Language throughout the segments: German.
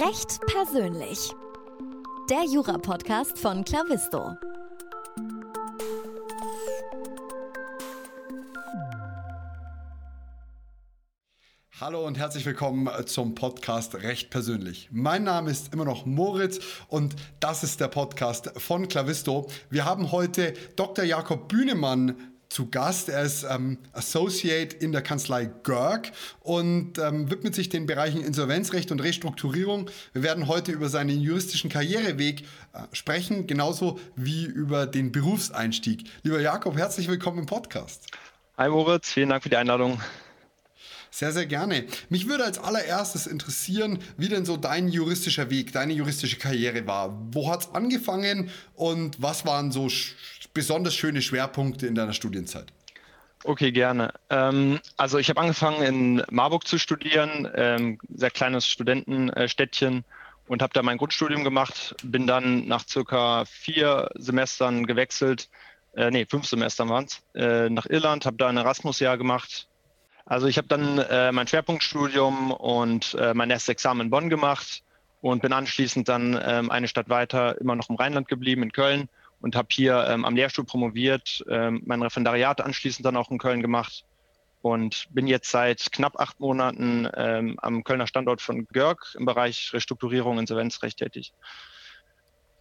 Recht persönlich. Der Jura-Podcast von Clavisto. Hallo und herzlich willkommen zum Podcast Recht persönlich. Mein Name ist immer noch Moritz und das ist der Podcast von Clavisto. Wir haben heute Dr. Jakob Bühnemann zu Gast. Er ist ähm, Associate in der Kanzlei Görg und ähm, widmet sich den Bereichen Insolvenzrecht und Restrukturierung. Wir werden heute über seinen juristischen Karriereweg äh, sprechen, genauso wie über den Berufseinstieg. Lieber Jakob, herzlich willkommen im Podcast. Hi Moritz, vielen Dank für die Einladung. Sehr, sehr gerne. Mich würde als allererstes interessieren, wie denn so dein juristischer Weg, deine juristische Karriere war. Wo hat es angefangen und was waren so besonders schöne Schwerpunkte in deiner Studienzeit? Okay, gerne. Ähm, also ich habe angefangen in Marburg zu studieren, ähm, sehr kleines Studentenstädtchen und habe da mein Grundstudium gemacht, bin dann nach circa vier Semestern gewechselt, äh, nee, fünf Semestern waren es, äh, nach Irland, habe da ein Erasmus-Jahr gemacht. Also ich habe dann äh, mein Schwerpunktstudium und äh, mein erstes Examen in Bonn gemacht und bin anschließend dann ähm, eine Stadt weiter immer noch im Rheinland geblieben, in Köln und habe hier ähm, am Lehrstuhl promoviert, ähm, mein Referendariat anschließend dann auch in Köln gemacht und bin jetzt seit knapp acht Monaten ähm, am Kölner Standort von Görg im Bereich Restrukturierung und Insolvenzrecht tätig.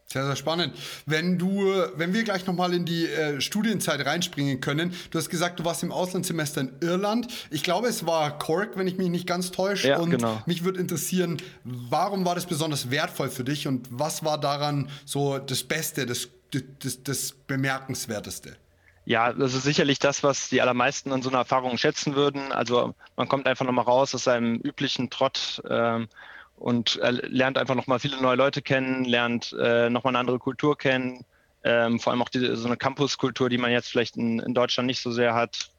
Sehr, sehr spannend. Wenn du, wenn wir gleich nochmal in die äh, Studienzeit reinspringen können, du hast gesagt, du warst im Auslandssemester in Irland. Ich glaube, es war Cork, wenn ich mich nicht ganz täusche. Ja, und genau. mich würde interessieren, warum war das besonders wertvoll für dich und was war daran so das Beste, das, das, das Bemerkenswerteste? Ja, das ist sicherlich das, was die allermeisten an so einer Erfahrung schätzen würden. Also man kommt einfach nochmal raus aus seinem üblichen Trott. Ähm, und äh, lernt einfach nochmal viele neue Leute kennen, lernt äh, nochmal eine andere Kultur kennen, ähm, vor allem auch die, so eine Campuskultur, die man jetzt vielleicht in, in Deutschland nicht so sehr hat,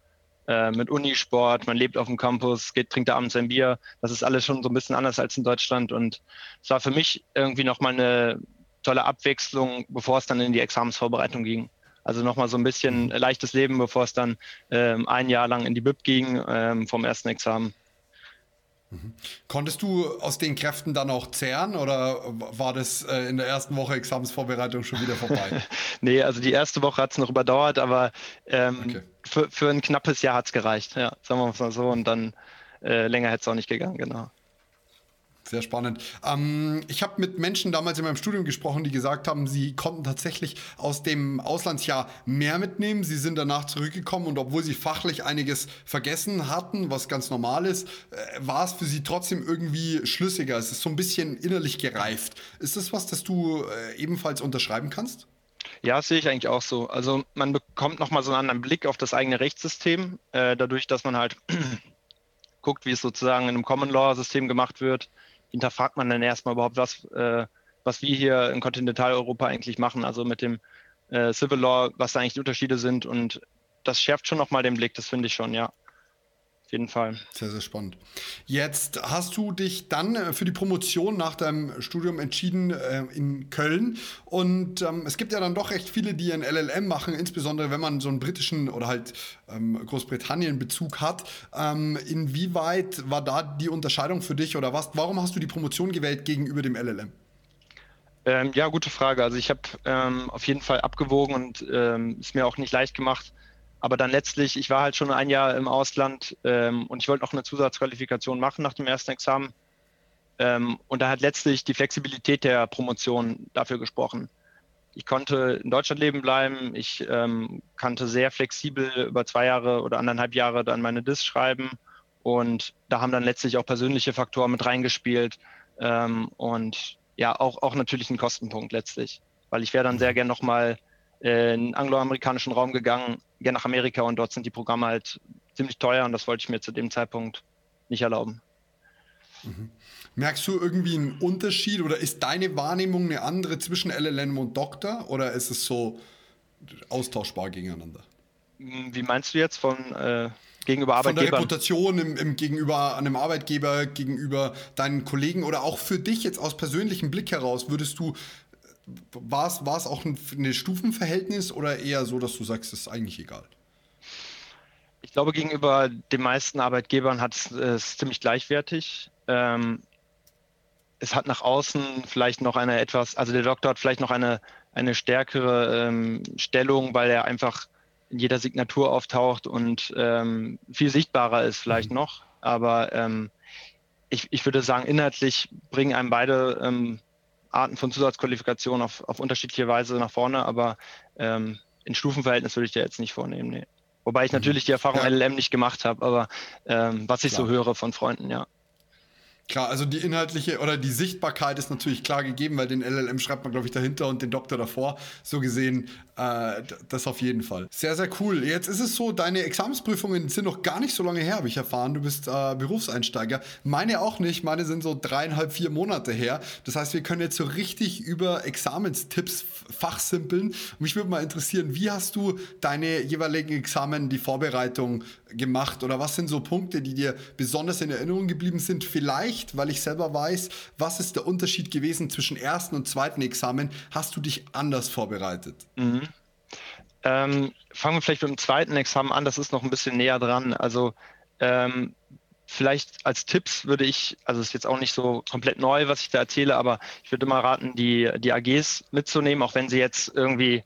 äh, mit Unisport, man lebt auf dem Campus, geht, trinkt da abends ein Bier, das ist alles schon so ein bisschen anders als in Deutschland und es war für mich irgendwie nochmal eine tolle Abwechslung, bevor es dann in die Examensvorbereitung ging. Also nochmal so ein bisschen mhm. leichtes Leben, bevor es dann ähm, ein Jahr lang in die BIP ging ähm, vom ersten Examen. Mhm. Konntest du aus den Kräften dann auch zehren oder war das äh, in der ersten Woche Examensvorbereitung schon wieder vorbei? nee, also die erste Woche hat es noch überdauert, aber ähm, okay. für, für ein knappes Jahr hat es gereicht, ja, sagen wir mal so. Und dann äh, länger hätte es auch nicht gegangen, genau. Sehr spannend. Ähm, ich habe mit Menschen damals in meinem Studium gesprochen, die gesagt haben, sie konnten tatsächlich aus dem Auslandsjahr mehr mitnehmen. Sie sind danach zurückgekommen und obwohl sie fachlich einiges vergessen hatten, was ganz normal ist, äh, war es für sie trotzdem irgendwie schlüssiger. Es ist so ein bisschen innerlich gereift. Ist das was, das du äh, ebenfalls unterschreiben kannst? Ja, sehe ich eigentlich auch so. Also man bekommt nochmal so einen anderen Blick auf das eigene Rechtssystem, äh, dadurch, dass man halt guckt, wie es sozusagen in einem Common Law System gemacht wird hinterfragt man dann erstmal überhaupt, was, äh, was wir hier in Kontinentaleuropa eigentlich machen, also mit dem äh, Civil Law, was da eigentlich die Unterschiede sind. Und das schärft schon nochmal den Blick, das finde ich schon, ja. Auf jeden Fall. Sehr, sehr spannend. Jetzt hast du dich dann äh, für die Promotion nach deinem Studium entschieden äh, in Köln. Und ähm, es gibt ja dann doch recht viele, die ein LLM machen, insbesondere wenn man so einen britischen oder halt ähm, Großbritannien-Bezug hat. Ähm, inwieweit war da die Unterscheidung für dich oder was? Warum hast du die Promotion gewählt gegenüber dem LLM? Ähm, ja, gute Frage. Also ich habe ähm, auf jeden Fall abgewogen und ähm, es mir auch nicht leicht gemacht aber dann letztlich, ich war halt schon ein Jahr im Ausland ähm, und ich wollte noch eine Zusatzqualifikation machen nach dem ersten Examen. Ähm, und da hat letztlich die Flexibilität der Promotion dafür gesprochen. Ich konnte in Deutschland leben bleiben. Ich ähm, kannte sehr flexibel über zwei Jahre oder anderthalb Jahre dann meine Dis schreiben. Und da haben dann letztlich auch persönliche Faktoren mit reingespielt. Ähm, und ja, auch, auch natürlich ein Kostenpunkt letztlich. Weil ich wäre dann sehr gern nochmal äh, in den angloamerikanischen Raum gegangen, gerne nach Amerika und dort sind die Programme halt ziemlich teuer und das wollte ich mir zu dem Zeitpunkt nicht erlauben. Mhm. Merkst du irgendwie einen Unterschied oder ist deine Wahrnehmung eine andere zwischen LLM und Doktor oder ist es so austauschbar gegeneinander? Hm, wie meinst du jetzt von äh, gegenüber Arbeitgebern? Von der Reputation im, im, gegenüber einem Arbeitgeber, gegenüber deinen Kollegen oder auch für dich jetzt aus persönlichem Blick heraus, würdest du war es, war es auch ein, ein Stufenverhältnis oder eher so, dass du sagst, es ist eigentlich egal? Ich glaube, gegenüber den meisten Arbeitgebern hat es, es ziemlich gleichwertig. Ähm, es hat nach außen vielleicht noch eine etwas, also der Doktor hat vielleicht noch eine, eine stärkere ähm, Stellung, weil er einfach in jeder Signatur auftaucht und ähm, viel sichtbarer ist vielleicht mhm. noch. Aber ähm, ich, ich würde sagen, inhaltlich bringen einem beide ähm, Arten von Zusatzqualifikation auf, auf unterschiedliche Weise nach vorne, aber ähm, in Stufenverhältnis würde ich dir jetzt nicht vornehmen. Nee. Wobei ich mhm. natürlich die Erfahrung ja. LLM nicht gemacht habe, aber ähm, was ich Klar. so höre von Freunden, ja. Klar, also die inhaltliche oder die Sichtbarkeit ist natürlich klar gegeben, weil den LLM schreibt man, glaube ich, dahinter und den Doktor davor. So gesehen, äh, das auf jeden Fall. Sehr, sehr cool. Jetzt ist es so, deine Examensprüfungen sind noch gar nicht so lange her, habe ich erfahren. Du bist äh, Berufseinsteiger. Meine auch nicht. Meine sind so dreieinhalb, vier Monate her. Das heißt, wir können jetzt so richtig über Examenstipps fachsimpeln. Mich würde mal interessieren, wie hast du deine jeweiligen Examen, die Vorbereitung gemacht oder was sind so Punkte, die dir besonders in Erinnerung geblieben sind? Vielleicht, weil ich selber weiß, was ist der Unterschied gewesen zwischen ersten und zweiten Examen? Hast du dich anders vorbereitet? Mhm. Ähm, fangen wir vielleicht mit dem zweiten Examen an, das ist noch ein bisschen näher dran. Also ähm, vielleicht als Tipps würde ich, also ist jetzt auch nicht so komplett neu, was ich da erzähle, aber ich würde mal raten, die, die AGs mitzunehmen, auch wenn sie jetzt irgendwie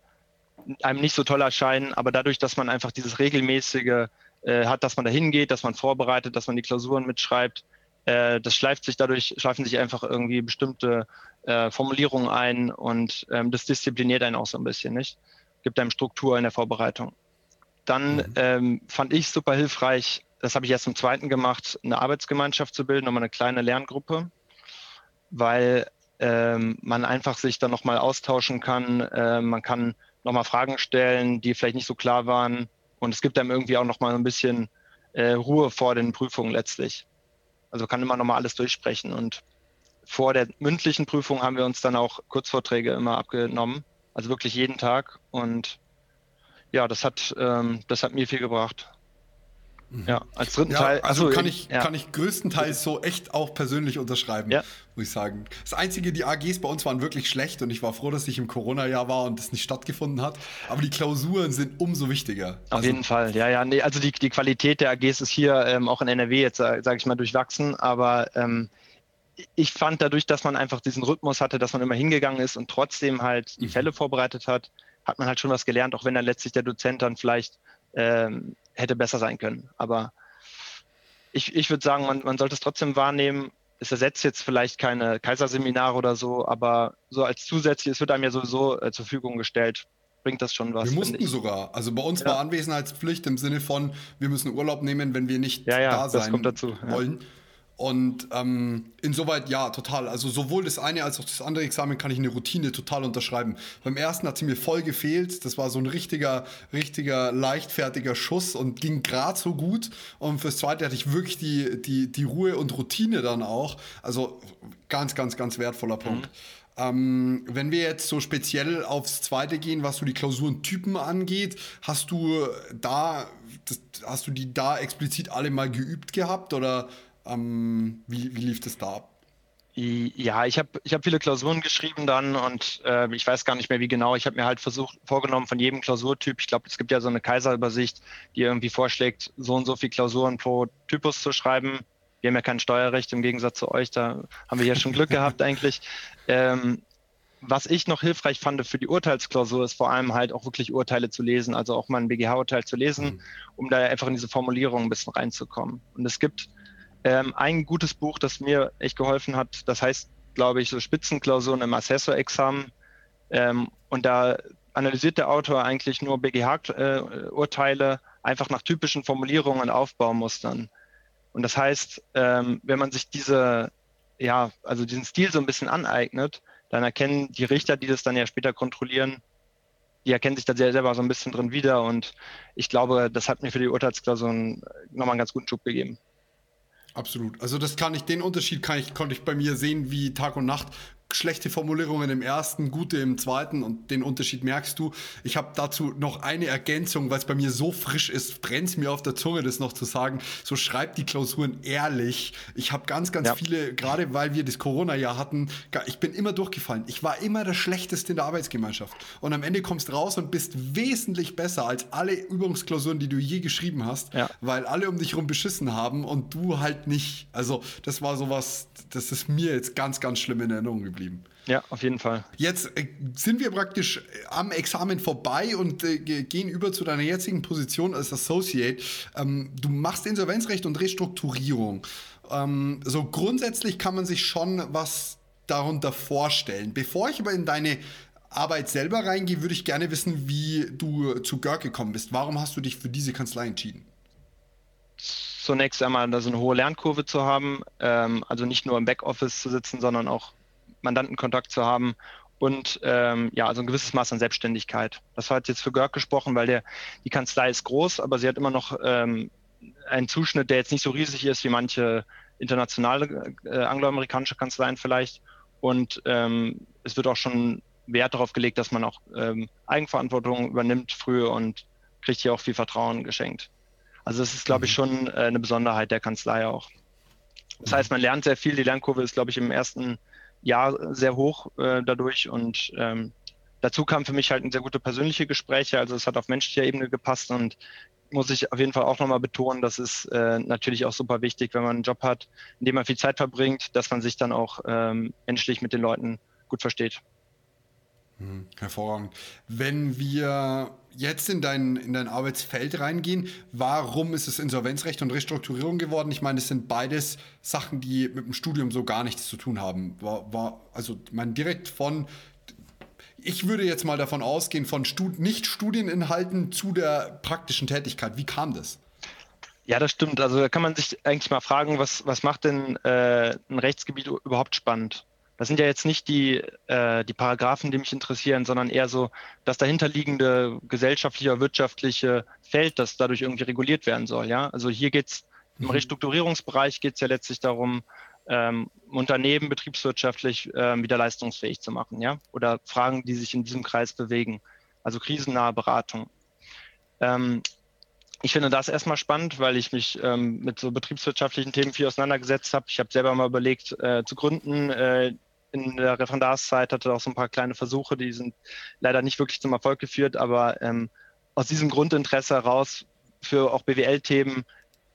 einem nicht so toll erscheinen, aber dadurch, dass man einfach dieses regelmäßige äh, hat, dass man da hingeht, dass man vorbereitet, dass man die Klausuren mitschreibt. Äh, das schleift sich dadurch, schleifen sich einfach irgendwie bestimmte äh, Formulierungen ein und ähm, das diszipliniert einen auch so ein bisschen, nicht? Gibt einem Struktur in der Vorbereitung. Dann mhm. ähm, fand ich super hilfreich, das habe ich erst im zweiten gemacht, eine Arbeitsgemeinschaft zu bilden, nochmal eine kleine Lerngruppe, weil ähm, man einfach sich dann nochmal austauschen kann. Äh, man kann nochmal Fragen stellen, die vielleicht nicht so klar waren. Und es gibt einem irgendwie auch nochmal ein bisschen äh, Ruhe vor den Prüfungen letztlich. Also kann immer nochmal alles durchsprechen. Und vor der mündlichen Prüfung haben wir uns dann auch Kurzvorträge immer abgenommen. Also wirklich jeden Tag. Und ja, das hat, ähm, das hat mir viel gebracht. Mhm. Ja, als dritten ja, Teil. Also, kann, ich, ja. kann ich größtenteils so echt auch persönlich unterschreiben, ja. muss ich sagen. Das Einzige, die AGs bei uns waren wirklich schlecht und ich war froh, dass ich im Corona-Jahr war und das nicht stattgefunden hat. Aber die Klausuren sind umso wichtiger. Auf also, jeden Fall, ja, ja. Nee, also die, die Qualität der AGs ist hier ähm, auch in NRW jetzt, sage ich mal, durchwachsen, aber ähm, ich fand dadurch, dass man einfach diesen Rhythmus hatte, dass man immer hingegangen ist und trotzdem halt die mhm. Fälle vorbereitet hat, hat man halt schon was gelernt, auch wenn dann letztlich der Dozent dann vielleicht ähm, hätte besser sein können. Aber ich, ich würde sagen, man, man sollte es trotzdem wahrnehmen. Es ersetzt jetzt vielleicht keine Kaiserseminare oder so, aber so als zusätzlich, es wird einem ja sowieso äh, zur Verfügung gestellt, bringt das schon was. Wir mussten sogar. Also bei uns ja. war Anwesenheitspflicht im Sinne von, wir müssen Urlaub nehmen, wenn wir nicht ja, ja, da sein wollen. Ja. Und ähm, insoweit ja, total. Also sowohl das eine als auch das andere Examen kann ich eine Routine total unterschreiben. Beim ersten hat sie mir voll gefehlt. Das war so ein richtiger, richtiger, leichtfertiger Schuss und ging gerade so gut. Und fürs zweite hatte ich wirklich die, die, die Ruhe und Routine dann auch. Also ganz, ganz, ganz wertvoller Punkt. Mhm. Ähm, wenn wir jetzt so speziell aufs zweite gehen, was so die Klausurentypen angeht, hast du da, das, hast du die da explizit alle mal geübt gehabt oder ähm, wie, wie lief das da ab? Ja, ich habe ich hab viele Klausuren geschrieben dann und äh, ich weiß gar nicht mehr wie genau. Ich habe mir halt versucht, vorgenommen von jedem Klausurtyp, ich glaube, es gibt ja so eine Kaiserübersicht, die irgendwie vorschlägt, so und so viele Klausuren pro Typus zu schreiben. Wir haben ja kein Steuerrecht im Gegensatz zu euch, da haben wir ja schon Glück gehabt eigentlich. Ähm, was ich noch hilfreich fand für die Urteilsklausur, ist vor allem halt auch wirklich Urteile zu lesen, also auch mal ein BGH-Urteil zu lesen, mhm. um da einfach in diese Formulierung ein bisschen reinzukommen. Und es gibt ähm, ein gutes Buch, das mir echt geholfen hat, das heißt, glaube ich, so Spitzenklausuren im Assessorexamen. Ähm, und da analysiert der Autor eigentlich nur BGH-Urteile einfach nach typischen Formulierungen und Aufbaumustern. Und das heißt, ähm, wenn man sich diese, ja, also diesen Stil so ein bisschen aneignet, dann erkennen die Richter, die das dann ja später kontrollieren, die erkennen sich da selber so ein bisschen drin wieder. Und ich glaube, das hat mir für die Urteilsklausuren nochmal einen ganz guten Schub gegeben. Absolut. Also das kann ich, den Unterschied kann ich, konnte ich bei mir sehen wie Tag und Nacht. Schlechte Formulierungen im ersten, gute im zweiten und den Unterschied merkst du. Ich habe dazu noch eine Ergänzung, weil es bei mir so frisch ist, brennt es mir auf der Zunge, das noch zu sagen. So schreibt die Klausuren ehrlich. Ich habe ganz, ganz ja. viele, gerade weil wir das Corona-Jahr hatten, ich bin immer durchgefallen. Ich war immer der Schlechteste in der Arbeitsgemeinschaft. Und am Ende kommst du raus und bist wesentlich besser als alle Übungsklausuren, die du je geschrieben hast, ja. weil alle um dich rum beschissen haben und du halt nicht. Also das war sowas, das ist mir jetzt ganz, ganz schlimm in Erinnerung geblieben. Ja, auf jeden Fall. Jetzt äh, sind wir praktisch äh, am Examen vorbei und äh, gehen über zu deiner jetzigen Position als Associate. Ähm, du machst Insolvenzrecht und Restrukturierung. Ähm, so grundsätzlich kann man sich schon was darunter vorstellen. Bevor ich aber in deine Arbeit selber reingehe, würde ich gerne wissen, wie du zu Görg gekommen bist. Warum hast du dich für diese Kanzlei entschieden? Zunächst einmal, da so eine hohe Lernkurve zu haben, ähm, also nicht nur im Backoffice zu sitzen, sondern auch Mandantenkontakt zu haben und ähm, ja, also ein gewisses Maß an Selbstständigkeit. Das hat jetzt für Görg gesprochen, weil der, die Kanzlei ist groß, aber sie hat immer noch ähm, einen Zuschnitt, der jetzt nicht so riesig ist wie manche internationale äh, angloamerikanische Kanzleien vielleicht. Und ähm, es wird auch schon Wert darauf gelegt, dass man auch ähm, Eigenverantwortung übernimmt früher und kriegt hier auch viel Vertrauen geschenkt. Also das ist, glaube ich, mhm. schon äh, eine Besonderheit der Kanzlei auch. Das heißt, man lernt sehr viel. Die Lernkurve ist, glaube ich, im ersten Jahr sehr hoch äh, dadurch und ähm, dazu kam für mich halt sehr gute persönliche Gespräche. Also es hat auf menschlicher Ebene gepasst und muss ich auf jeden Fall auch nochmal betonen, das ist äh, natürlich auch super wichtig, wenn man einen Job hat, in dem man viel Zeit verbringt, dass man sich dann auch ähm, menschlich mit den Leuten gut versteht. Hm, hervorragend. Wenn wir jetzt in dein, in dein Arbeitsfeld reingehen, warum ist es Insolvenzrecht und Restrukturierung geworden? Ich meine, das sind beides Sachen, die mit dem Studium so gar nichts zu tun haben. War, war, also, ich meine, direkt von, ich würde jetzt mal davon ausgehen, von Stud Nicht-Studieninhalten zu der praktischen Tätigkeit. Wie kam das? Ja, das stimmt. Also da kann man sich eigentlich mal fragen, was, was macht denn äh, ein Rechtsgebiet überhaupt spannend? Das sind ja jetzt nicht die, äh, die Paragraphen, die mich interessieren, sondern eher so das dahinterliegende gesellschaftliche, wirtschaftliche Feld, das dadurch irgendwie reguliert werden soll. Ja? Also hier geht es im mhm. Restrukturierungsbereich geht es ja letztlich darum, ähm, Unternehmen betriebswirtschaftlich ähm, wieder leistungsfähig zu machen, ja, oder Fragen, die sich in diesem Kreis bewegen, also krisennahe Beratung. Ähm, ich finde das erstmal spannend, weil ich mich ähm, mit so betriebswirtschaftlichen Themen viel auseinandergesetzt habe. Ich habe selber mal überlegt äh, zu gründen. Äh, in der Referendarszeit hatte auch so ein paar kleine Versuche, die sind leider nicht wirklich zum Erfolg geführt, aber ähm, aus diesem Grundinteresse heraus für auch BWL-Themen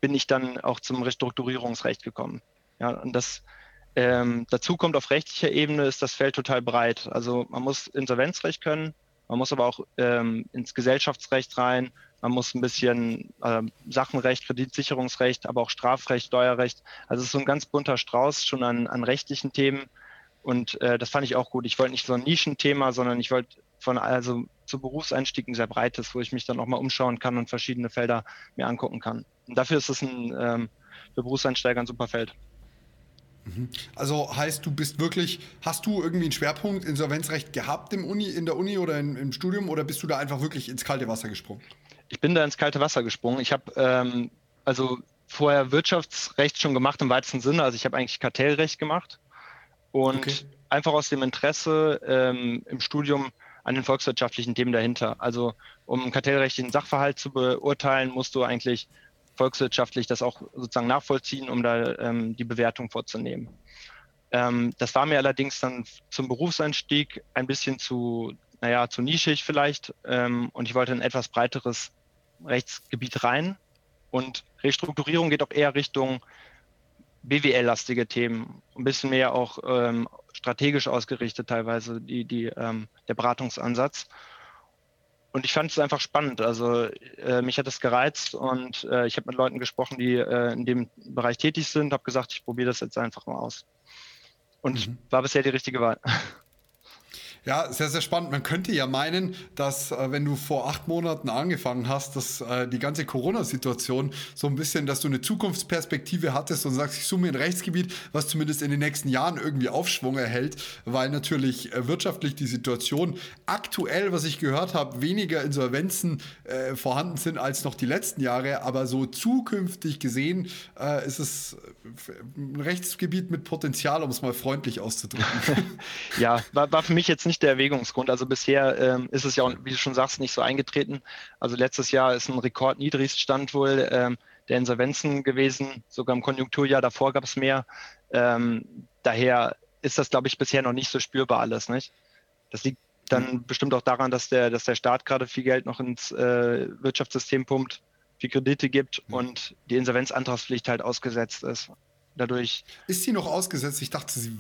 bin ich dann auch zum Restrukturierungsrecht gekommen. Ja, und das ähm, dazu kommt auf rechtlicher Ebene ist das Feld total breit. Also man muss Insolvenzrecht können, man muss aber auch ähm, ins Gesellschaftsrecht rein, man muss ein bisschen äh, Sachenrecht, Kreditsicherungsrecht, aber auch Strafrecht, Steuerrecht. Also es ist so ein ganz bunter Strauß schon an, an rechtlichen Themen. Und äh, das fand ich auch gut. Ich wollte nicht so ein Nischenthema, sondern ich wollte von also zu Berufseinstieg ein sehr breites, wo ich mich dann auch mal umschauen kann und verschiedene Felder mir angucken kann. Und dafür ist es ein ähm, für Berufseinsteiger ein super Feld. Mhm. Also heißt, du bist wirklich, hast du irgendwie einen Schwerpunkt Insolvenzrecht gehabt im Uni, in der Uni oder in, im Studium oder bist du da einfach wirklich ins kalte Wasser gesprungen? Ich bin da ins kalte Wasser gesprungen. Ich habe ähm, also vorher Wirtschaftsrecht schon gemacht im weitesten Sinne. Also ich habe eigentlich Kartellrecht gemacht und okay. einfach aus dem Interesse ähm, im Studium an den volkswirtschaftlichen Themen dahinter. Also um einen kartellrechtlichen Sachverhalt zu beurteilen, musst du eigentlich volkswirtschaftlich das auch sozusagen nachvollziehen, um da ähm, die Bewertung vorzunehmen. Ähm, das war mir allerdings dann zum Berufseinstieg ein bisschen zu, naja, zu nischig vielleicht ähm, und ich wollte ein etwas breiteres Rechtsgebiet rein und Restrukturierung geht auch eher Richtung BWL-lastige Themen, ein bisschen mehr auch ähm, strategisch ausgerichtet teilweise die, die, ähm, der Beratungsansatz. Und ich fand es einfach spannend. Also äh, mich hat es gereizt und äh, ich habe mit Leuten gesprochen, die äh, in dem Bereich tätig sind, habe gesagt, ich probiere das jetzt einfach mal aus. Und mhm. war bisher die richtige Wahl. Ja, sehr, sehr spannend. Man könnte ja meinen, dass äh, wenn du vor acht Monaten angefangen hast, dass äh, die ganze Corona-Situation so ein bisschen, dass du eine Zukunftsperspektive hattest und sagst, ich suche mir ein Rechtsgebiet, was zumindest in den nächsten Jahren irgendwie Aufschwung erhält, weil natürlich äh, wirtschaftlich die Situation aktuell, was ich gehört habe, weniger Insolvenzen äh, vorhanden sind als noch die letzten Jahre. Aber so zukünftig gesehen äh, ist es äh, ein Rechtsgebiet mit Potenzial, um es mal freundlich auszudrücken. ja, war, war für mich jetzt nicht nicht der Erwägungsgrund. Also bisher ähm, ist es ja, wie du schon sagst, nicht so eingetreten. Also letztes Jahr ist ein Rekordniedrigstand wohl ähm, der Insolvenzen gewesen. Sogar im Konjunkturjahr davor gab es mehr. Ähm, daher ist das, glaube ich, bisher noch nicht so spürbar alles. Nicht? Das liegt dann mhm. bestimmt auch daran, dass der, dass der Staat gerade viel Geld noch ins äh, Wirtschaftssystem pumpt, viel Kredite gibt mhm. und die Insolvenzantragspflicht halt ausgesetzt ist dadurch. Ist sie noch ausgesetzt? Ich dachte, sie,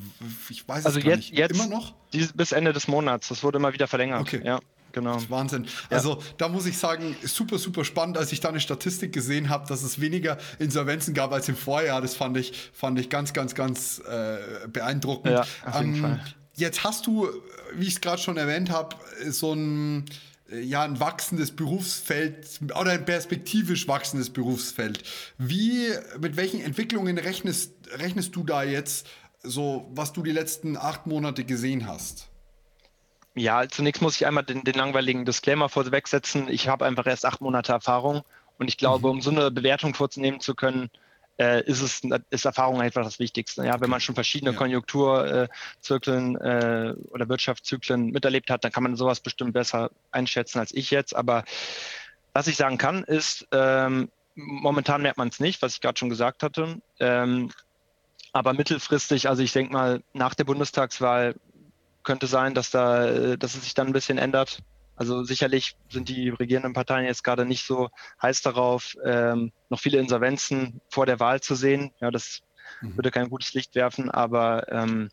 ich weiß also es jetzt, nicht. Jetzt immer noch? Dieses, bis Ende des Monats. Das wurde immer wieder verlängert. Okay. Ja. Genau. Wahnsinn. Ja. Also da muss ich sagen, super, super spannend, als ich da eine Statistik gesehen habe, dass es weniger Insolvenzen gab als im Vorjahr. Das fand ich, fand ich ganz, ganz, ganz äh, beeindruckend. Ja, auf jeden ähm, Fall. Jetzt hast du, wie ich es gerade schon erwähnt habe, so ein ja, ein wachsendes Berufsfeld oder ein perspektivisch wachsendes Berufsfeld. Wie, mit welchen Entwicklungen rechnest, rechnest du da jetzt, so was du die letzten acht Monate gesehen hast? Ja, zunächst muss ich einmal den, den langweiligen Disclaimer vorweg setzen. Ich habe einfach erst acht Monate Erfahrung und ich glaube, mhm. um so eine Bewertung vorzunehmen zu können, äh, ist es ist Erfahrung einfach das Wichtigste. Ja, wenn man schon verschiedene ja. Konjunkturzyklen äh, oder Wirtschaftszyklen miterlebt hat, dann kann man sowas bestimmt besser einschätzen als ich jetzt. Aber was ich sagen kann, ist, ähm, momentan merkt man es nicht, was ich gerade schon gesagt hatte. Ähm, aber mittelfristig, also ich denke mal, nach der Bundestagswahl könnte sein, dass da, dass es sich dann ein bisschen ändert. Also sicherlich sind die regierenden Parteien jetzt gerade nicht so heiß darauf, ähm, noch viele Insolvenzen vor der Wahl zu sehen. Ja, das mhm. würde kein gutes Licht werfen, aber ähm,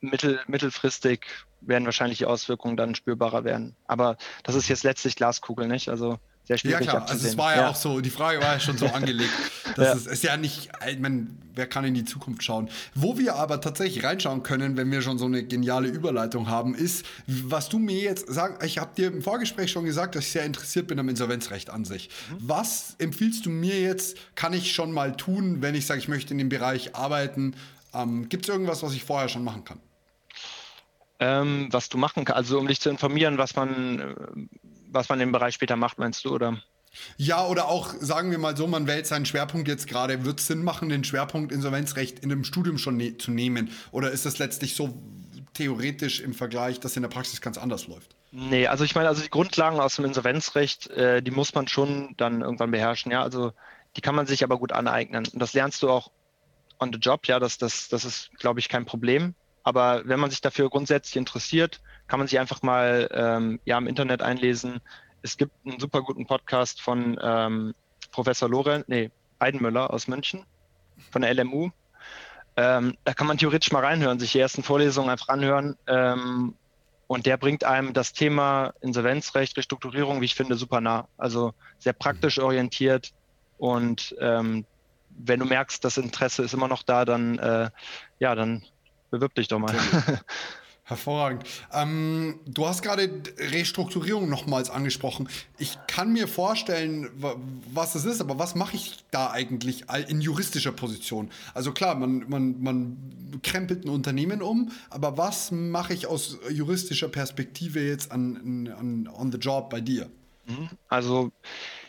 mittel, mittelfristig werden wahrscheinlich die Auswirkungen dann spürbarer werden. Aber das ist jetzt letztlich Glaskugel, nicht? Also sehr schwierig Ja klar, also es war ja, ja, auch so, die Frage war ja schon so angelegt. Das ja. Ist, ist, ja nicht, ich meine, wer kann in die Zukunft schauen? Wo wir aber tatsächlich reinschauen können, wenn wir schon so eine geniale Überleitung haben, ist, was du mir jetzt sagst, ich habe dir im Vorgespräch schon gesagt, dass ich sehr interessiert bin am Insolvenzrecht an sich. Mhm. Was empfiehlst du mir jetzt, kann ich schon mal tun, wenn ich sage, ich möchte in dem Bereich arbeiten? Ähm, Gibt es irgendwas, was ich vorher schon machen kann? Ähm, was du machen kannst, also um dich zu informieren, was man, äh, was man im Bereich später macht, meinst du, oder? Ja, oder auch, sagen wir mal so, man wählt seinen Schwerpunkt jetzt gerade. Wird es Sinn machen, den Schwerpunkt Insolvenzrecht in dem Studium schon ne zu nehmen? Oder ist das letztlich so theoretisch im Vergleich, dass in der Praxis ganz anders läuft? Nee, also ich meine, also die Grundlagen aus dem Insolvenzrecht, äh, die muss man schon dann irgendwann beherrschen, ja. Also die kann man sich aber gut aneignen. Und das lernst du auch on the job, ja, das, das, das ist, glaube ich, kein Problem. Aber wenn man sich dafür grundsätzlich interessiert, kann man sich einfach mal ähm, ja, im Internet einlesen. Es gibt einen super guten Podcast von ähm, Professor Lorenz, nee, Eidenmüller aus München, von der LMU. Ähm, da kann man theoretisch mal reinhören, sich die ersten Vorlesungen einfach anhören. Ähm, und der bringt einem das Thema Insolvenzrecht, Restrukturierung, wie ich finde, super nah. Also sehr praktisch orientiert. Und ähm, wenn du merkst, das Interesse ist immer noch da, dann, äh, ja, dann bewirb dich doch mal. Hervorragend. Ähm, du hast gerade Restrukturierung nochmals angesprochen. Ich kann mir vorstellen, was das ist, aber was mache ich da eigentlich in juristischer Position? Also klar, man, man, man krempelt ein Unternehmen um, aber was mache ich aus juristischer Perspektive jetzt an, an on the job bei dir? Mhm. Also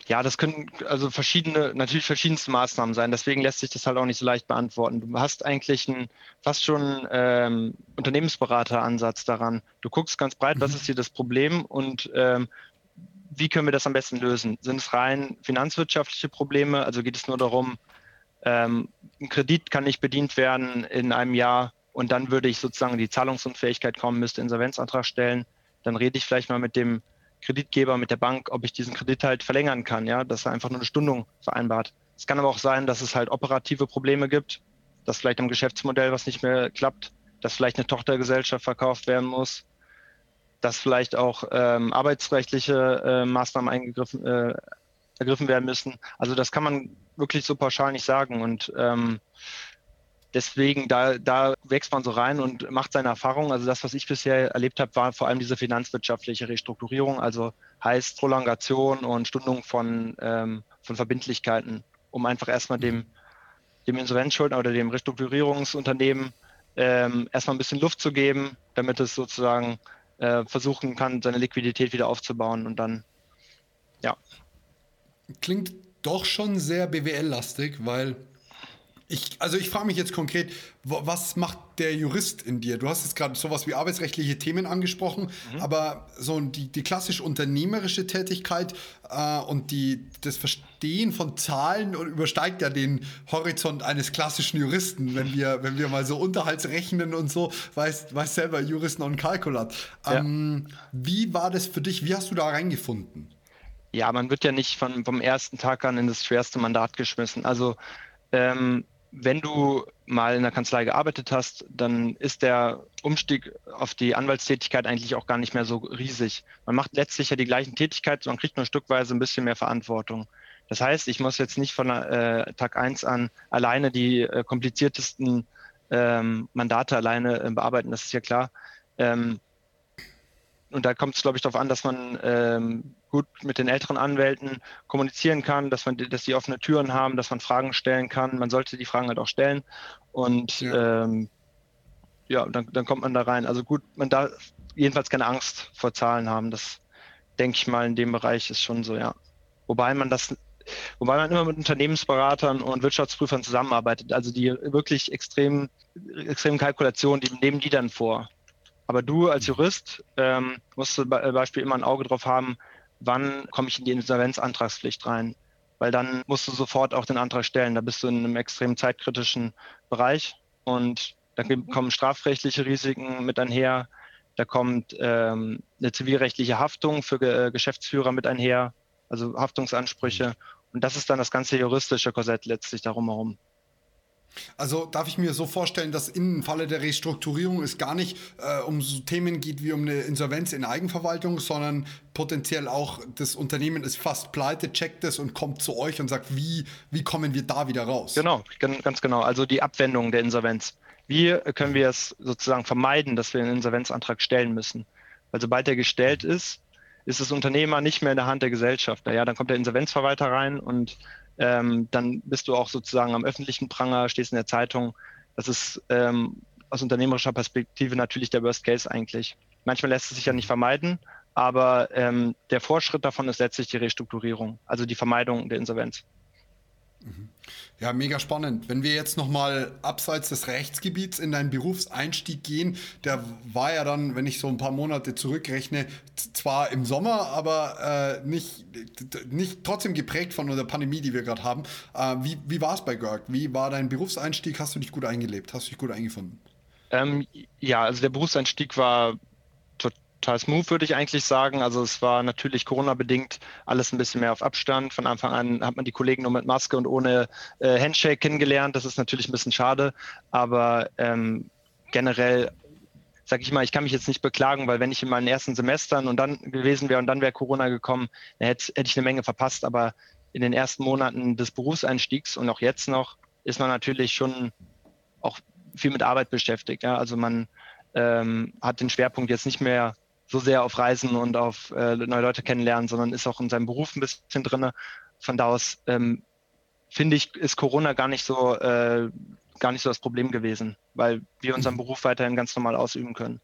ja, das können also verschiedene, natürlich verschiedenste Maßnahmen sein. Deswegen lässt sich das halt auch nicht so leicht beantworten. Du hast eigentlich einen fast schon ähm, Unternehmensberateransatz daran. Du guckst ganz breit, was mhm. ist hier das Problem und ähm, wie können wir das am besten lösen? Sind es rein finanzwirtschaftliche Probleme? Also geht es nur darum, ähm, ein Kredit kann nicht bedient werden in einem Jahr und dann würde ich sozusagen die Zahlungsunfähigkeit kommen, müsste Insolvenzantrag stellen. Dann rede ich vielleicht mal mit dem Kreditgeber, mit der Bank, ob ich diesen Kredit halt verlängern kann, ja, dass er einfach nur eine Stundung vereinbart. Es kann aber auch sein, dass es halt operative Probleme gibt, dass vielleicht am Geschäftsmodell was nicht mehr klappt, dass vielleicht eine Tochtergesellschaft verkauft werden muss, dass vielleicht auch ähm, arbeitsrechtliche äh, Maßnahmen eingegriffen, äh, ergriffen werden müssen. Also das kann man wirklich so pauschal nicht sagen. Und ähm, deswegen, da, da wächst man so rein und macht seine Erfahrungen. Also das, was ich bisher erlebt habe, war vor allem diese finanzwirtschaftliche Restrukturierung, also heißt Prolongation und Stundung von, ähm, von Verbindlichkeiten, um einfach erstmal dem, dem Insolvenzschuldner oder dem Restrukturierungsunternehmen ähm, erstmal ein bisschen Luft zu geben, damit es sozusagen äh, versuchen kann, seine Liquidität wieder aufzubauen und dann, ja. Klingt doch schon sehr BWL-lastig, weil ich, also ich frage mich jetzt konkret, was macht der Jurist in dir? Du hast jetzt gerade sowas wie arbeitsrechtliche Themen angesprochen, mhm. aber so die, die klassisch unternehmerische Tätigkeit äh, und die, das Verstehen von Zahlen übersteigt ja den Horizont eines klassischen Juristen, wenn wir, wenn wir mal so Unterhaltsrechnen und so, weiß, weiß selber Juristen und Kalkulat. Ähm, ja. Wie war das für dich? Wie hast du da reingefunden? Ja, man wird ja nicht von, vom ersten Tag an in das schwerste Mandat geschmissen. Also ähm, wenn du mal in der Kanzlei gearbeitet hast, dann ist der Umstieg auf die Anwaltstätigkeit eigentlich auch gar nicht mehr so riesig. Man macht letztlich ja die gleichen Tätigkeiten, man kriegt nur stückweise ein bisschen mehr Verantwortung. Das heißt, ich muss jetzt nicht von äh, Tag 1 an alleine die äh, kompliziertesten ähm, Mandate alleine äh, bearbeiten, das ist ja klar. Ähm, und da kommt es, glaube ich, darauf an, dass man ähm, gut mit den älteren Anwälten kommunizieren kann, dass man, dass die offene Türen haben, dass man Fragen stellen kann. Man sollte die Fragen halt auch stellen. Und ja, ähm, ja dann, dann kommt man da rein. Also gut, man darf jedenfalls keine Angst vor Zahlen haben. Das denke ich mal in dem Bereich ist schon so, ja. Wobei man das, wobei man immer mit Unternehmensberatern und Wirtschaftsprüfern zusammenarbeitet. Also die wirklich extrem, extremen Kalkulationen, die nehmen die dann vor. Aber du als Jurist ähm, musst zum Beispiel immer ein Auge drauf haben, wann komme ich in die Insolvenzantragspflicht rein. Weil dann musst du sofort auch den Antrag stellen. Da bist du in einem extrem zeitkritischen Bereich und da kommen strafrechtliche Risiken mit einher. Da kommt ähm, eine zivilrechtliche Haftung für Ge Geschäftsführer mit einher, also Haftungsansprüche. Und das ist dann das ganze juristische Korsett letztlich darum herum. Also darf ich mir so vorstellen, dass im Falle der Restrukturierung es gar nicht äh, um so Themen geht wie um eine Insolvenz in Eigenverwaltung, sondern potenziell auch das Unternehmen ist fast pleite, checkt es und kommt zu euch und sagt, wie, wie kommen wir da wieder raus? Genau, ganz genau. Also die Abwendung der Insolvenz. Wie können wir es sozusagen vermeiden, dass wir einen Insolvenzantrag stellen müssen? Weil sobald der gestellt ist, ist das Unternehmer nicht mehr in der Hand der Gesellschaft. Ja, dann kommt der Insolvenzverwalter rein und ähm, dann bist du auch sozusagen am öffentlichen Pranger, stehst in der Zeitung. Das ist ähm, aus unternehmerischer Perspektive natürlich der Worst Case eigentlich. Manchmal lässt es sich ja nicht vermeiden, aber ähm, der Vorschritt davon ist letztlich die Restrukturierung, also die Vermeidung der Insolvenz. Mhm. Ja, mega spannend. Wenn wir jetzt nochmal abseits des Rechtsgebiets in deinen Berufseinstieg gehen, der war ja dann, wenn ich so ein paar Monate zurückrechne, zwar im Sommer, aber äh, nicht, nicht trotzdem geprägt von der Pandemie, die wir gerade haben. Äh, wie wie war es bei Görg? Wie war dein Berufseinstieg? Hast du dich gut eingelebt? Hast du dich gut eingefunden? Ähm, ja, also der Berufseinstieg war total smooth, würde ich eigentlich sagen. Also es war natürlich Corona-bedingt alles ein bisschen mehr auf Abstand. Von Anfang an hat man die Kollegen nur mit Maske und ohne äh, Handshake kennengelernt. Das ist natürlich ein bisschen schade, aber ähm, generell sage ich mal, ich kann mich jetzt nicht beklagen, weil wenn ich in meinen ersten Semestern und dann gewesen wäre und dann wäre Corona gekommen, dann hätte, hätte ich eine Menge verpasst. Aber in den ersten Monaten des Berufseinstiegs und auch jetzt noch ist man natürlich schon auch viel mit Arbeit beschäftigt. Ja? Also man ähm, hat den Schwerpunkt jetzt nicht mehr so sehr auf Reisen und auf äh, neue Leute kennenlernen, sondern ist auch in seinem Beruf ein bisschen drin. Von da aus ähm, finde ich, ist Corona gar nicht so äh, gar nicht so das Problem gewesen, weil wir unseren mhm. Beruf weiterhin ganz normal ausüben können.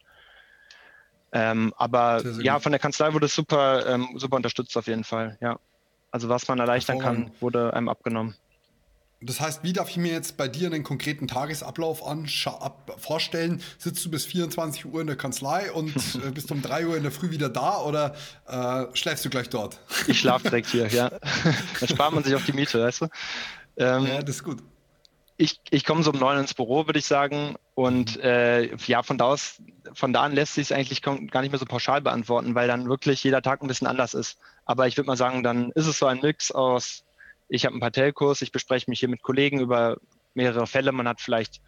Ähm, aber ja, von der Kanzlei wurde es super, ähm, super unterstützt auf jeden Fall. Ja, also was man erleichtern kann, wurde einem abgenommen. Das heißt, wie darf ich mir jetzt bei dir einen konkreten Tagesablauf ab vorstellen? Sitzt du bis 24 Uhr in der Kanzlei und äh, bist um 3 Uhr in der Früh wieder da oder äh, schläfst du gleich dort? Ich schlafe direkt hier, ja. Dann spart man sich auch die Miete, weißt du? Ähm, ja, das ist gut. Ich, ich komme so um 9 ins Büro, würde ich sagen. Und mhm. äh, ja, von da, aus, von da an lässt sich es eigentlich gar nicht mehr so pauschal beantworten, weil dann wirklich jeder Tag ein bisschen anders ist. Aber ich würde mal sagen, dann ist es so ein Mix aus ich habe einen Partellkurs, ich bespreche mich hier mit Kollegen über mehrere Fälle. Man hat vielleicht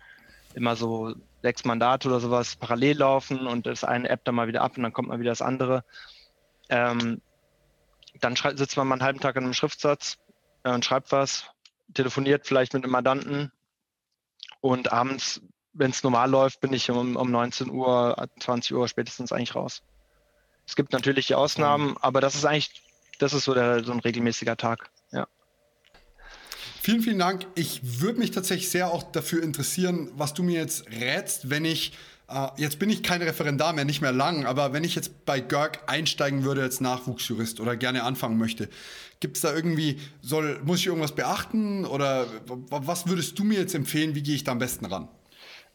immer so sechs Mandate oder sowas parallel laufen und das eine App dann mal wieder ab und dann kommt mal wieder das andere. Ähm, dann sitzt man mal einen halben Tag an einem Schriftsatz äh, und schreibt was, telefoniert vielleicht mit einem Mandanten Und abends, wenn es normal läuft, bin ich um, um 19 Uhr, 20 Uhr spätestens eigentlich raus. Es gibt natürlich die Ausnahmen, aber das ist eigentlich, das ist so, der, so ein regelmäßiger Tag. Vielen, vielen Dank. Ich würde mich tatsächlich sehr auch dafür interessieren, was du mir jetzt rätst, wenn ich Uh, jetzt bin ich kein Referendar mehr, nicht mehr lang, aber wenn ich jetzt bei GERG einsteigen würde als Nachwuchsjurist oder gerne anfangen möchte, gibt es da irgendwie, soll, muss ich irgendwas beachten oder was würdest du mir jetzt empfehlen, wie gehe ich da am besten ran?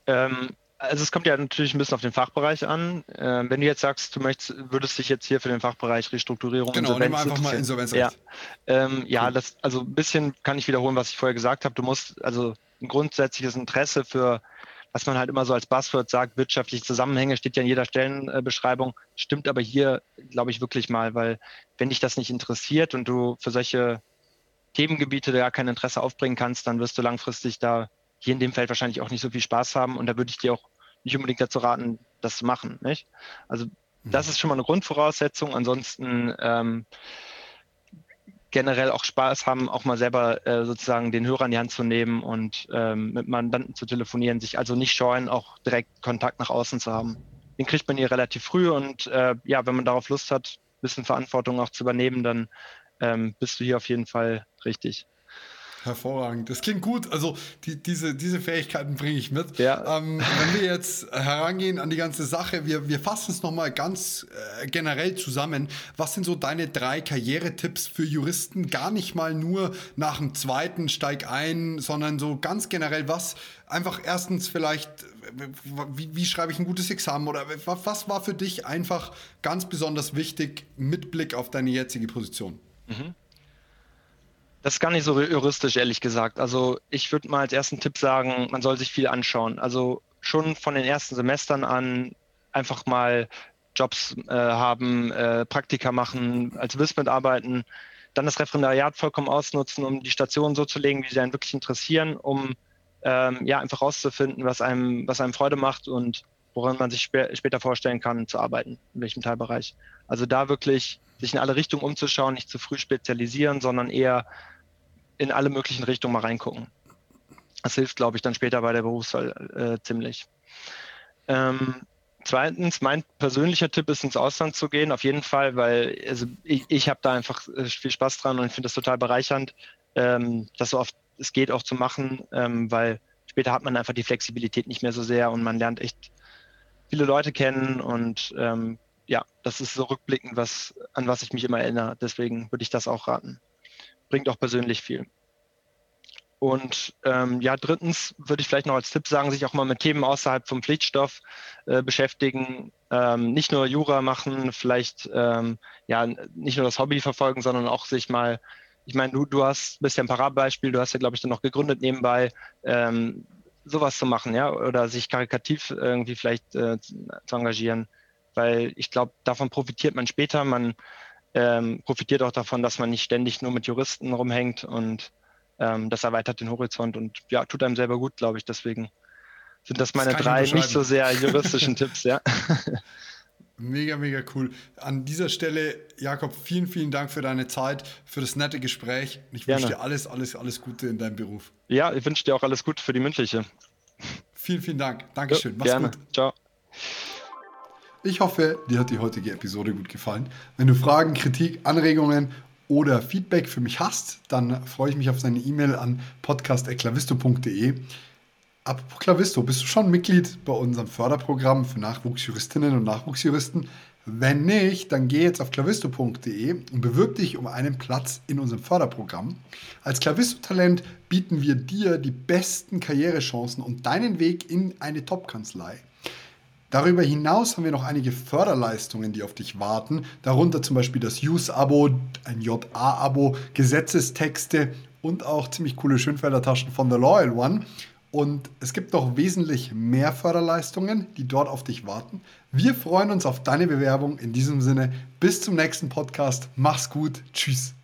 Ähm, also es kommt ja natürlich ein bisschen auf den Fachbereich an. Ähm, wenn du jetzt sagst, du möchtest, würdest dich jetzt hier für den Fachbereich Restrukturierung genau, Insolvenz nehmen wir einfach mal Insolvenzrecht. Ja, ähm, ja das, also ein bisschen kann ich wiederholen, was ich vorher gesagt habe. Du musst also ein grundsätzliches Interesse für was man halt immer so als Buzzword sagt, wirtschaftliche Zusammenhänge, steht ja in jeder Stellenbeschreibung, stimmt aber hier, glaube ich, wirklich mal, weil wenn dich das nicht interessiert und du für solche Themengebiete da kein Interesse aufbringen kannst, dann wirst du langfristig da hier in dem Feld wahrscheinlich auch nicht so viel Spaß haben und da würde ich dir auch nicht unbedingt dazu raten, das zu machen. Nicht? Also das mhm. ist schon mal eine Grundvoraussetzung. Ansonsten ähm, generell auch Spaß haben, auch mal selber äh, sozusagen den Hörer in die Hand zu nehmen und ähm, mit Mandanten zu telefonieren, sich also nicht scheuen, auch direkt Kontakt nach außen zu haben. Den kriegt man hier relativ früh und äh, ja, wenn man darauf Lust hat, ein bisschen Verantwortung auch zu übernehmen, dann ähm, bist du hier auf jeden Fall richtig. Hervorragend. Das klingt gut. Also die, diese, diese Fähigkeiten bringe ich mit. Ja. Ähm, wenn wir jetzt herangehen an die ganze Sache, wir, wir fassen es nochmal ganz äh, generell zusammen. Was sind so deine drei Karrieretipps für Juristen? Gar nicht mal nur nach dem zweiten Steig ein, sondern so ganz generell was. Einfach erstens vielleicht, wie, wie schreibe ich ein gutes Examen oder was war für dich einfach ganz besonders wichtig mit Blick auf deine jetzige Position? Mhm. Das ist gar nicht so juristisch, ehrlich gesagt. Also ich würde mal als ersten Tipp sagen, man soll sich viel anschauen. Also schon von den ersten Semestern an einfach mal Jobs äh, haben, äh, Praktika machen, als WIS mitarbeiten, dann das Referendariat vollkommen ausnutzen, um die Stationen so zu legen, wie sie einen wirklich interessieren, um ähm, ja einfach rauszufinden, was einem, was einem Freude macht und woran man sich spä später vorstellen kann zu arbeiten, in welchem Teilbereich. Also da wirklich sich in alle Richtungen umzuschauen, nicht zu früh spezialisieren, sondern eher in alle möglichen Richtungen mal reingucken. Das hilft, glaube ich, dann später bei der Berufswahl äh, ziemlich. Ähm, zweitens, mein persönlicher Tipp ist, ins Ausland zu gehen, auf jeden Fall, weil also ich, ich habe da einfach äh, viel Spaß dran und ich finde das total bereichernd, ähm, das so oft es geht auch zu machen, ähm, weil später hat man einfach die Flexibilität nicht mehr so sehr und man lernt echt viele Leute kennen und ähm, ja, das ist so rückblickend, was, an was ich mich immer erinnere. Deswegen würde ich das auch raten. Bringt auch persönlich viel. Und ähm, ja, drittens würde ich vielleicht noch als Tipp sagen, sich auch mal mit Themen außerhalb vom Pflichtstoff äh, beschäftigen. Ähm, nicht nur Jura machen, vielleicht ähm, ja nicht nur das Hobby verfolgen, sondern auch sich mal, ich meine, du, du hast, bist ja ein Paradebeispiel, du hast ja, glaube ich, dann noch gegründet nebenbei, ähm, sowas zu machen, ja, oder sich karikativ irgendwie vielleicht äh, zu engagieren, weil ich glaube, davon profitiert man später, man ähm, profitiert auch davon, dass man nicht ständig nur mit Juristen rumhängt und ähm, das erweitert den Horizont und ja, tut einem selber gut, glaube ich. Deswegen sind das meine das drei nicht so sehr juristischen Tipps, ja. Mega, mega cool. An dieser Stelle, Jakob, vielen, vielen Dank für deine Zeit, für das nette Gespräch. Ich wünsche dir alles, alles, alles Gute in deinem Beruf. Ja, ich wünsche dir auch alles Gute für die mündliche. Vielen, vielen Dank. Dankeschön. Ja, Mach's gerne. gut. Ciao. Ich hoffe, dir hat die heutige Episode gut gefallen. Wenn du Fragen, Kritik, Anregungen oder Feedback für mich hast, dann freue ich mich auf deine E-Mail an podcast.klavisto.de. Apropos Klavisto, bist du schon Mitglied bei unserem Förderprogramm für Nachwuchsjuristinnen und Nachwuchsjuristen? Wenn nicht, dann geh jetzt auf klavisto.de und bewirb dich um einen Platz in unserem Förderprogramm. Als Klavisto-Talent bieten wir dir die besten Karrierechancen und deinen Weg in eine Top-Kanzlei. Darüber hinaus haben wir noch einige Förderleistungen, die auf dich warten, darunter zum Beispiel das Use-Abo, ein JA-Abo, Gesetzestexte und auch ziemlich coole Schönfelder Taschen von The Loyal One. Und es gibt noch wesentlich mehr Förderleistungen, die dort auf dich warten. Wir freuen uns auf deine Bewerbung. In diesem Sinne, bis zum nächsten Podcast. Mach's gut. Tschüss.